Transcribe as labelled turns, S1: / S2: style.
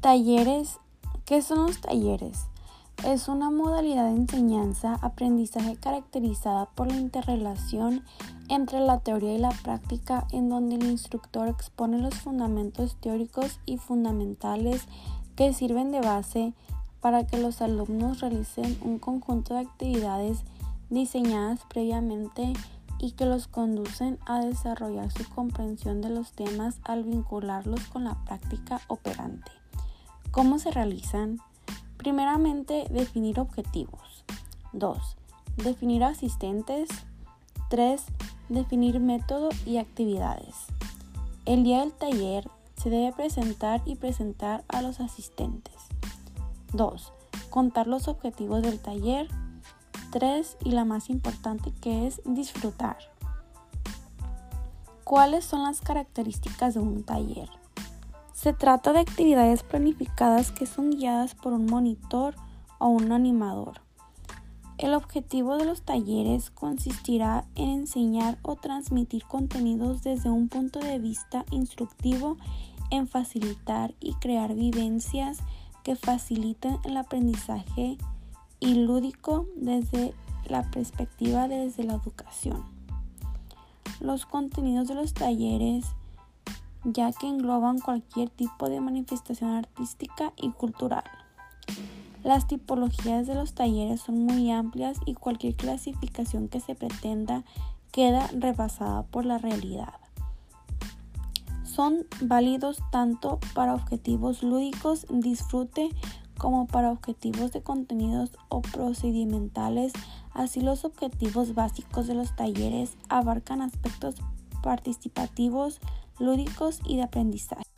S1: Talleres. ¿Qué son los talleres? Es una modalidad de enseñanza-aprendizaje caracterizada por la interrelación entre la teoría y la práctica en donde el instructor expone los fundamentos teóricos y fundamentales que sirven de base para que los alumnos realicen un conjunto de actividades diseñadas previamente y que los conducen a desarrollar su comprensión de los temas al vincularlos con la práctica operante. ¿Cómo se realizan? Primeramente, definir objetivos. 2. Definir asistentes. 3. Definir método y actividades. El día del taller se debe presentar y presentar a los asistentes. 2. Contar los objetivos del taller. 3. Y la más importante que es disfrutar. ¿Cuáles son las características de un taller? Se trata de actividades planificadas que son guiadas por un monitor o un animador. El objetivo de los talleres consistirá en enseñar o transmitir contenidos desde un punto de vista instructivo, en facilitar y crear vivencias que faciliten el aprendizaje y lúdico desde la perspectiva desde la educación. Los contenidos de los talleres ya que engloban cualquier tipo de manifestación artística y cultural. Las tipologías de los talleres son muy amplias y cualquier clasificación que se pretenda queda rebasada por la realidad. Son válidos tanto para objetivos lúdicos, disfrute, como para objetivos de contenidos o procedimentales. Así los objetivos básicos de los talleres abarcan aspectos participativos, lúdicos y de aprendizaje.